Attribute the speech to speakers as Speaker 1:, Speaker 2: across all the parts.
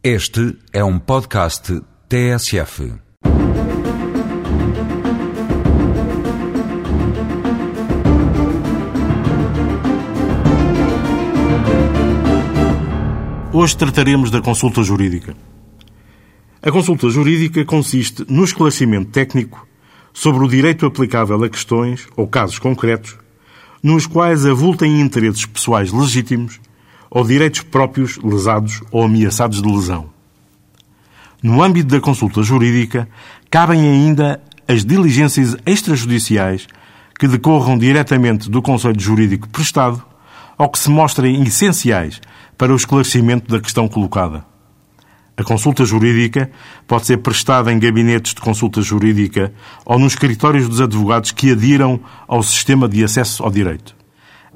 Speaker 1: Este é um podcast TSF.
Speaker 2: Hoje trataremos da consulta jurídica. A consulta jurídica consiste no esclarecimento técnico sobre o direito aplicável a questões ou casos concretos nos quais avultem interesses pessoais legítimos ou direitos próprios lesados ou ameaçados de lesão. No âmbito da consulta jurídica, cabem ainda as diligências extrajudiciais que decorram diretamente do Conselho Jurídico prestado ou que se mostrem essenciais para o esclarecimento da questão colocada. A consulta jurídica pode ser prestada em gabinetes de consulta jurídica ou nos escritórios dos advogados que adiram ao sistema de acesso ao direito.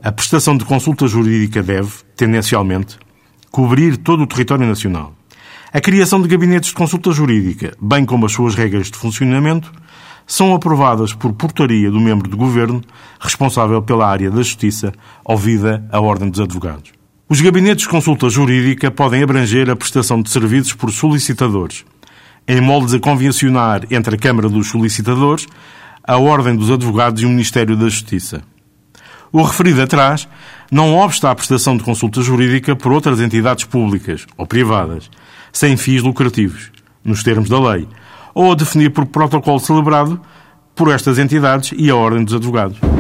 Speaker 2: A prestação de consulta jurídica deve, tendencialmente, cobrir todo o território nacional. A criação de gabinetes de consulta jurídica, bem como as suas regras de funcionamento, são aprovadas por portaria do membro do Governo responsável pela área da Justiça, ouvida a Ordem dos Advogados. Os gabinetes de consulta jurídica podem abranger a prestação de serviços por solicitadores, em moldes a convencionar entre a Câmara dos Solicitadores, a Ordem dos Advogados e o Ministério da Justiça. O referido atrás não obsta à prestação de consulta jurídica por outras entidades públicas ou privadas, sem fins lucrativos, nos termos da lei, ou a definir por protocolo celebrado por estas entidades e a Ordem dos Advogados.